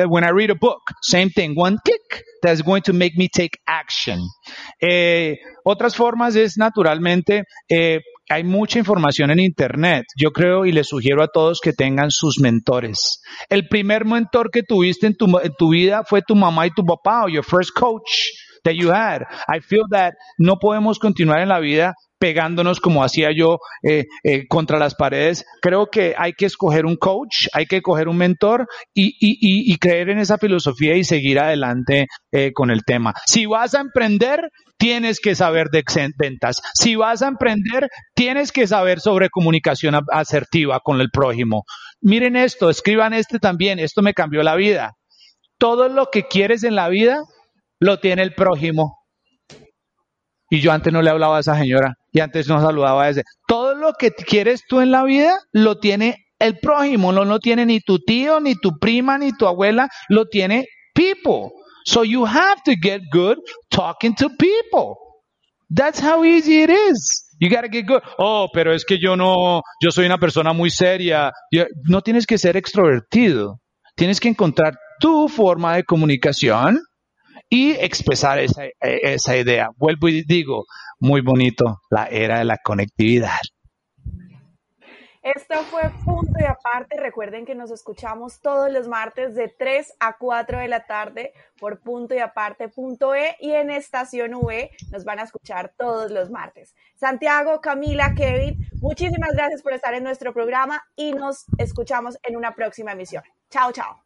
when I read a book, same thing, one click that's going to make me take action. Eh, otras formas es naturalmente eh, hay mucha información en Internet. Yo creo y les sugiero a todos que tengan sus mentores. El primer mentor que tuviste en tu, en tu vida fue tu mamá y tu papá, o your first coach that you had. I feel that no podemos continuar en la vida pegándonos como hacía yo eh, eh, contra las paredes. Creo que hay que escoger un coach, hay que coger un mentor y, y, y, creer en esa filosofía y seguir adelante eh, con el tema. Si vas a emprender, tienes que saber de ventas. Si vas a emprender, tienes que saber sobre comunicación asertiva con el prójimo. Miren esto, escriban este también, esto me cambió la vida. Todo lo que quieres en la vida lo tiene el prójimo. Y yo antes no le hablaba a esa señora y antes no saludaba a ese. Todo lo que quieres tú en la vida lo tiene el prójimo, no lo tiene ni tu tío, ni tu prima, ni tu abuela, lo tiene people. So you have to get good talking to people. That's how easy it is. You gotta get good. Oh, pero es que yo no, yo soy una persona muy seria. No tienes que ser extrovertido. Tienes que encontrar tu forma de comunicación y expresar esa, esa idea. Vuelvo y digo, muy bonito, la era de la conectividad. Esto fue punto y aparte. Recuerden que nos escuchamos todos los martes de 3 a 4 de la tarde por punto y aparte punto e y en estación V nos van a escuchar todos los martes. Santiago, Camila, Kevin, muchísimas gracias por estar en nuestro programa y nos escuchamos en una próxima emisión. Chao, chao.